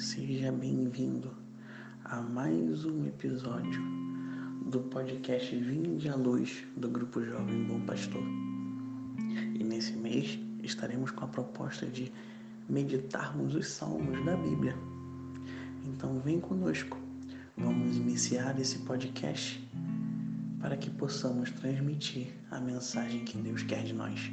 Seja bem-vindo a mais um episódio do podcast Vinde à Luz do Grupo Jovem Bom Pastor. E nesse mês estaremos com a proposta de meditarmos os salmos da Bíblia. Então vem conosco, vamos iniciar esse podcast para que possamos transmitir a mensagem que Deus quer de nós.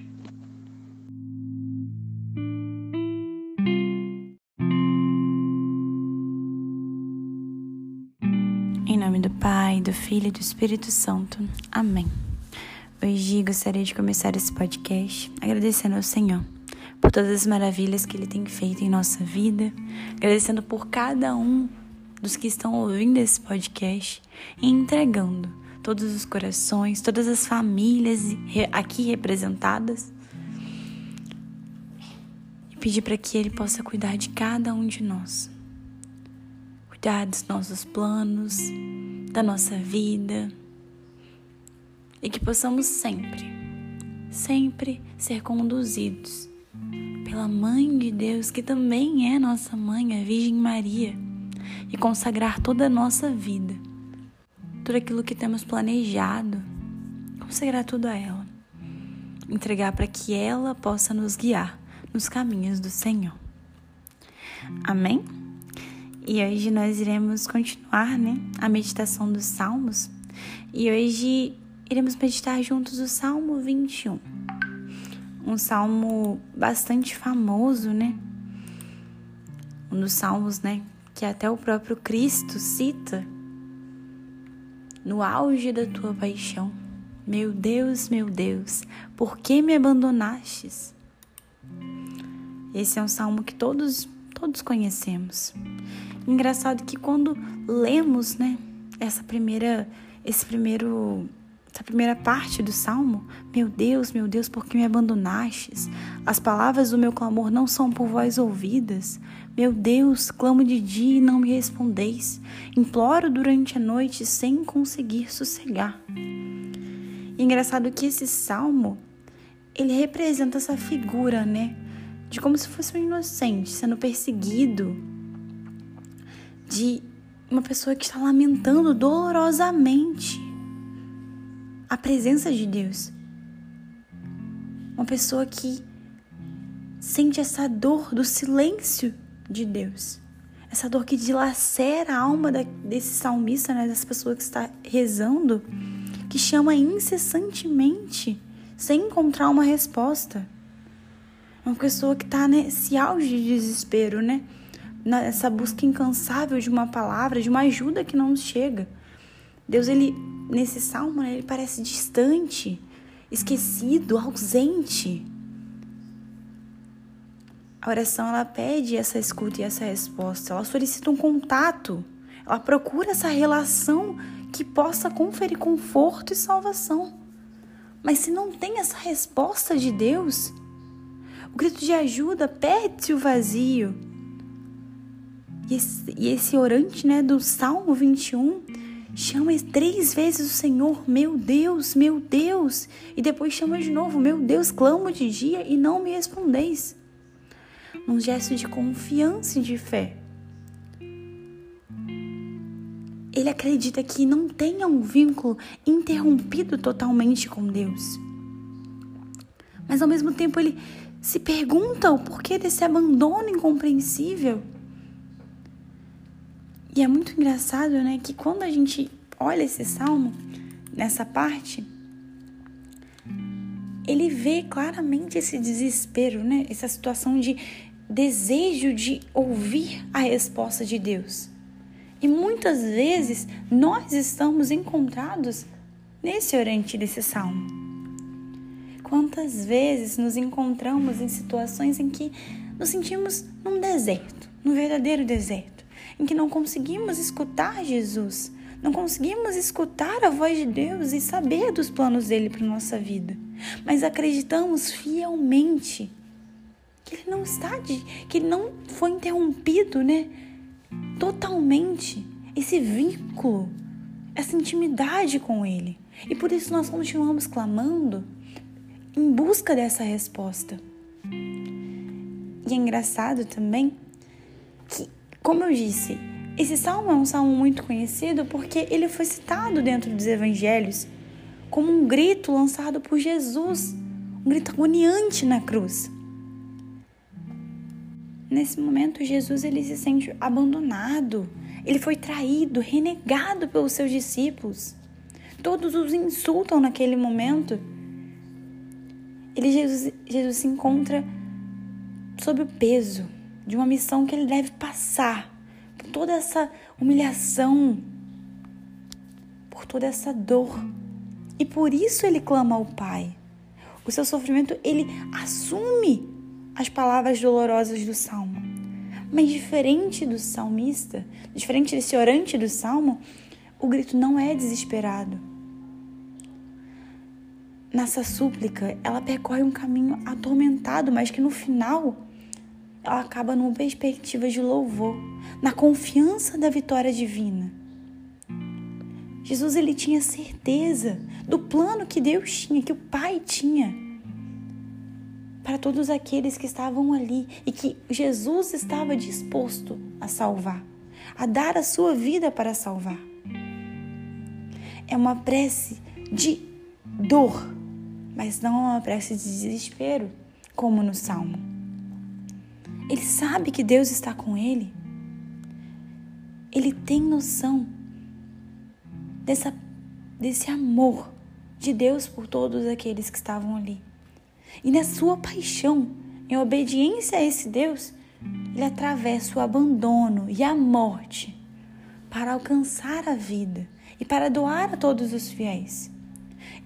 Do Filho e do Espírito Santo. Amém. Hoje gostaria de começar esse podcast agradecendo ao Senhor por todas as maravilhas que Ele tem feito em nossa vida, agradecendo por cada um dos que estão ouvindo esse podcast e entregando todos os corações, todas as famílias aqui representadas e pedir para que Ele possa cuidar de cada um de nós cuidar dos nossos planos, da nossa vida e que possamos sempre, sempre ser conduzidos pela Mãe de Deus, que também é nossa mãe, a Virgem Maria, e consagrar toda a nossa vida, tudo aquilo que temos planejado, consagrar tudo a ela, entregar para que ela possa nos guiar nos caminhos do Senhor. Amém? E hoje nós iremos continuar, né, a meditação dos Salmos. E hoje iremos meditar juntos o Salmo 21. Um salmo bastante famoso, né? Um dos salmos, né, que até o próprio Cristo cita no auge da tua paixão. Meu Deus, meu Deus, por que me abandonastes? Esse é um salmo que todos todos conhecemos. Engraçado que quando lemos, né, essa primeira, esse primeiro, essa primeira parte do salmo, meu Deus, meu Deus, por que me abandonastes? As palavras do meu clamor não são por vós ouvidas. Meu Deus, clamo de dia e não me respondeis. Imploro durante a noite sem conseguir sossegar. Engraçado que esse salmo, ele representa essa figura, né? De como se fosse um inocente sendo perseguido, de uma pessoa que está lamentando dolorosamente a presença de Deus. Uma pessoa que sente essa dor do silêncio de Deus. Essa dor que dilacera a alma desse salmista, né, dessa pessoa que está rezando, que chama incessantemente, sem encontrar uma resposta. Uma pessoa que está nesse auge de desespero, né? Nessa busca incansável de uma palavra, de uma ajuda que não nos chega. Deus, ele nesse salmo, né, ele parece distante, esquecido, ausente. A oração ela pede essa escuta e essa resposta, ela solicita um contato, ela procura essa relação que possa conferir conforto e salvação. Mas se não tem essa resposta de Deus, o grito de ajuda perde-se o vazio e esse, e esse orante né, do Salmo 21 chama três vezes o Senhor, meu Deus, meu Deus, e depois chama de novo, meu Deus, clamo de dia e não me respondeis. Num gesto de confiança e de fé. Ele acredita que não tenha um vínculo interrompido totalmente com Deus. Mas ao mesmo tempo ele se pergunta o porquê desse abandono incompreensível. E é muito engraçado, né, que quando a gente olha esse salmo, nessa parte, ele vê claramente esse desespero, né, essa situação de desejo de ouvir a resposta de Deus. E muitas vezes nós estamos encontrados nesse orante desse salmo. Quantas vezes nos encontramos em situações em que nos sentimos num deserto, num verdadeiro deserto em que não conseguimos escutar Jesus, não conseguimos escutar a voz de Deus e saber dos planos dele para nossa vida, mas acreditamos fielmente que ele não está de, que ele não foi interrompido, né? Totalmente esse vínculo, essa intimidade com ele. E por isso nós continuamos clamando em busca dessa resposta. E é engraçado também que Como eu disse, esse salmo é um salmo muito conhecido porque ele foi citado dentro dos evangelhos como um grito lançado por Jesus, um grito agoniante na cruz. Nesse momento, Jesus ele se sente abandonado, ele foi traído, renegado pelos seus discípulos. Todos os insultam naquele momento. Ele, Jesus, Jesus se encontra sob o peso de uma missão que ele deve passar por toda essa humilhação, por toda essa dor. E por isso ele clama ao Pai. O seu sofrimento, ele assume as palavras dolorosas do salmo. Mas diferente do salmista, diferente desse orante do salmo, o grito não é desesperado. Nessa súplica, ela percorre um caminho atormentado, mas que no final ela acaba numa perspectiva de louvor, na confiança da vitória divina. Jesus ele tinha certeza do plano que Deus tinha, que o Pai tinha para todos aqueles que estavam ali e que Jesus estava disposto a salvar, a dar a sua vida para salvar. É uma prece de dor, mas não é uma prece de desespero, como no Salmo. Ele sabe que Deus está com ele. Ele tem noção dessa, desse amor de Deus por todos aqueles que estavam ali. E na sua paixão, em obediência a esse Deus, ele atravessa o abandono e a morte para alcançar a vida e para doar a todos os fiéis.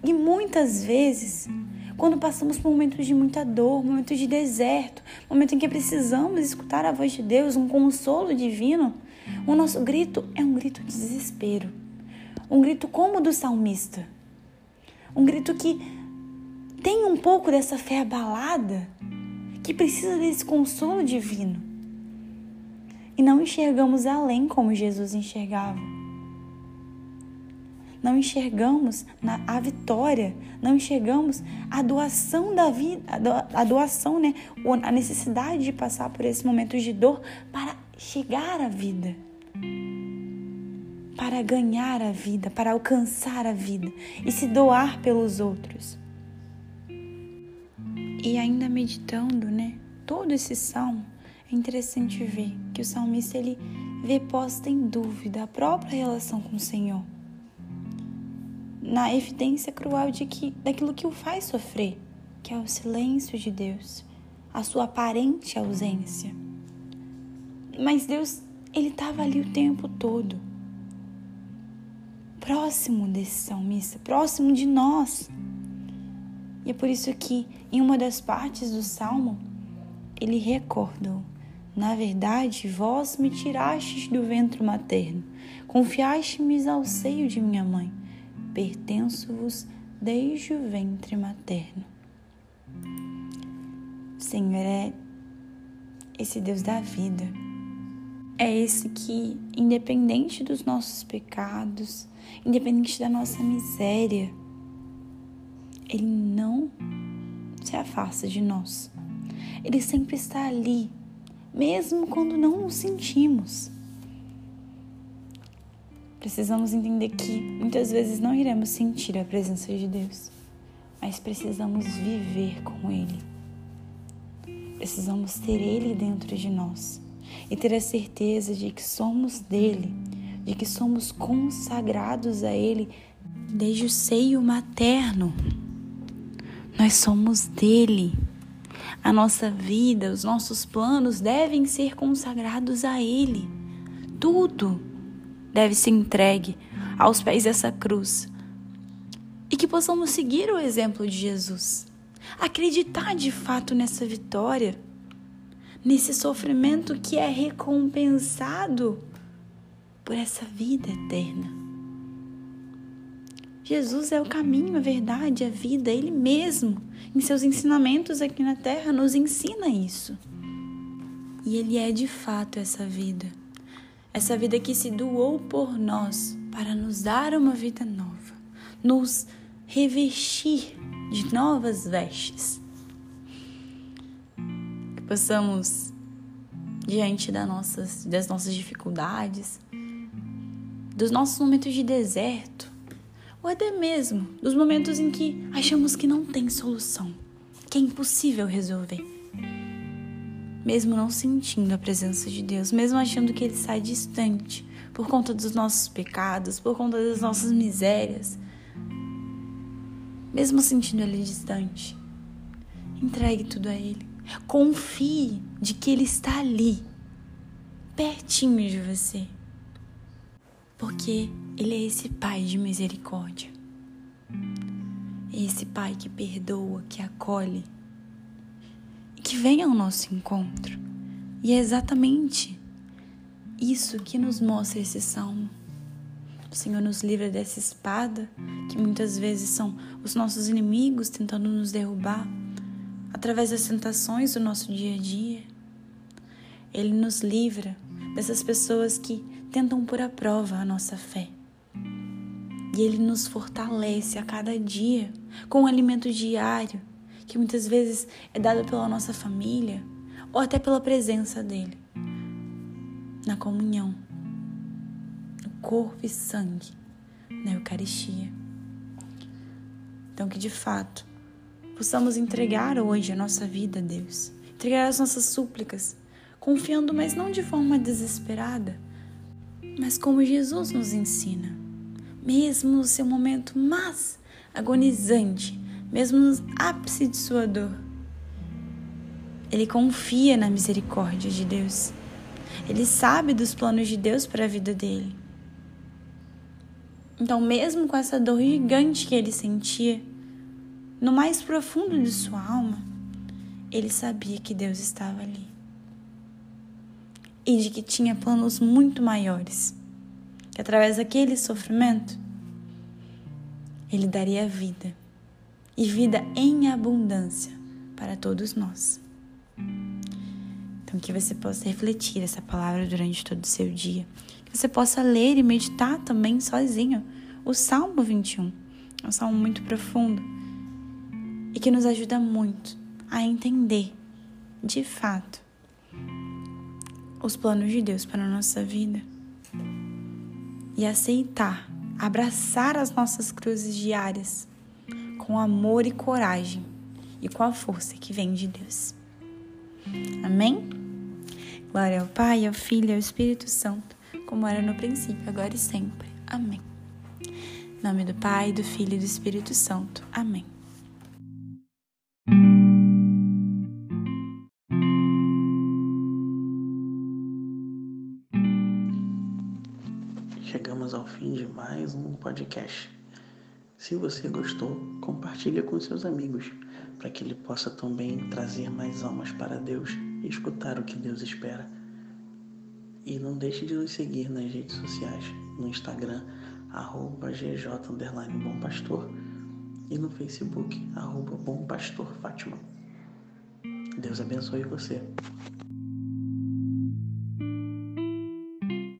E muitas vezes quando passamos por momentos de muita dor, momentos de deserto, momentos em que precisamos escutar a voz de Deus, um consolo divino, o nosso grito é um grito de desespero. Um grito como o do salmista. Um grito que tem um pouco dessa fé abalada, que precisa desse consolo divino. E não enxergamos além como Jesus enxergava não enxergamos a vitória, não enxergamos a doação da vida, a doação, né? A necessidade de passar por esses momentos de dor para chegar à vida, para ganhar a vida, para alcançar a vida e se doar pelos outros. E ainda meditando, né? Todo esse salmo, é interessante ver que o salmista ele vê posta em dúvida a própria relação com o Senhor na evidência cruel de que daquilo que o faz sofrer, que é o silêncio de Deus, a sua aparente ausência. Mas Deus, ele estava ali o tempo todo. Próximo desse salmista, próximo de nós. E é por isso que em uma das partes do salmo, ele recordou: Na verdade, vós me tirastes do ventre materno, confiaste-me ao seio de minha mãe pertenço-vos desde o ventre materno. Senhor é esse Deus da vida. É esse que, independente dos nossos pecados, independente da nossa miséria, Ele não se afasta de nós. Ele sempre está ali, mesmo quando não o sentimos. Precisamos entender que muitas vezes não iremos sentir a presença de Deus, mas precisamos viver com Ele. Precisamos ter Ele dentro de nós e ter a certeza de que somos dele, de que somos consagrados a Ele desde o seio materno. Nós somos dele. A nossa vida, os nossos planos devem ser consagrados a Ele. Tudo deve ser entregue aos pés dessa cruz. E que possamos seguir o exemplo de Jesus. Acreditar de fato nessa vitória, nesse sofrimento que é recompensado por essa vida eterna. Jesus é o caminho, a verdade, a vida, Ele mesmo, em seus ensinamentos aqui na terra, nos ensina isso. E Ele é de fato essa vida essa vida que se doou por nós para nos dar uma vida nova, nos revestir de novas vestes. Que possamos diante das nossas, das nossas dificuldades, dos nossos momentos de deserto, ou até mesmo dos momentos em que achamos que não tem solução, que é impossível resolver. Mesmo não sentindo a presença de Deus, mesmo achando que Ele sai distante por conta dos nossos pecados, por conta das nossas misérias, mesmo sentindo Ele distante, entregue tudo a Ele. Confie de que Ele está ali, pertinho de você porque Ele é esse Pai de misericórdia. É esse Pai que perdoa, que acolhe que vem ao nosso encontro. E é exatamente isso que nos mostra esse salmo. O Senhor nos livra dessa espada que muitas vezes são os nossos inimigos tentando nos derrubar através das tentações do nosso dia a dia. Ele nos livra dessas pessoas que tentam pôr à prova a nossa fé. E Ele nos fortalece a cada dia com um alimento diário, que muitas vezes é dado pela nossa família ou até pela presença dEle, na comunhão, no corpo e sangue, na Eucaristia. Então, que de fato possamos entregar hoje a nossa vida a Deus, entregar as nossas súplicas, confiando, mas não de forma desesperada mas como Jesus nos ensina, mesmo no seu momento mais agonizante, mesmo no ápice de sua dor, ele confia na misericórdia de Deus. Ele sabe dos planos de Deus para a vida dele. Então, mesmo com essa dor gigante que ele sentia, no mais profundo de sua alma, ele sabia que Deus estava ali e de que tinha planos muito maiores, que através daquele sofrimento ele daria vida e vida em abundância para todos nós. Então, que você possa refletir essa palavra durante todo o seu dia, que você possa ler e meditar também sozinho o Salmo 21. É um salmo muito profundo e que nos ajuda muito a entender, de fato, os planos de Deus para a nossa vida e aceitar, abraçar as nossas cruzes diárias com amor e coragem e com a força que vem de Deus. Amém? Glória ao Pai, ao Filho e ao Espírito Santo, como era no princípio, agora e sempre. Amém. Em nome do Pai, do Filho e do Espírito Santo. Amém. chegamos ao fim de mais um podcast. Se você gostou, compartilhe com seus amigos, para que ele possa também trazer mais almas para Deus e escutar o que Deus espera. E não deixe de nos seguir nas redes sociais, no Instagram, arroba gj Bom Pastor, e no Facebook, arroba Bom Pastor Fátima. Deus abençoe você.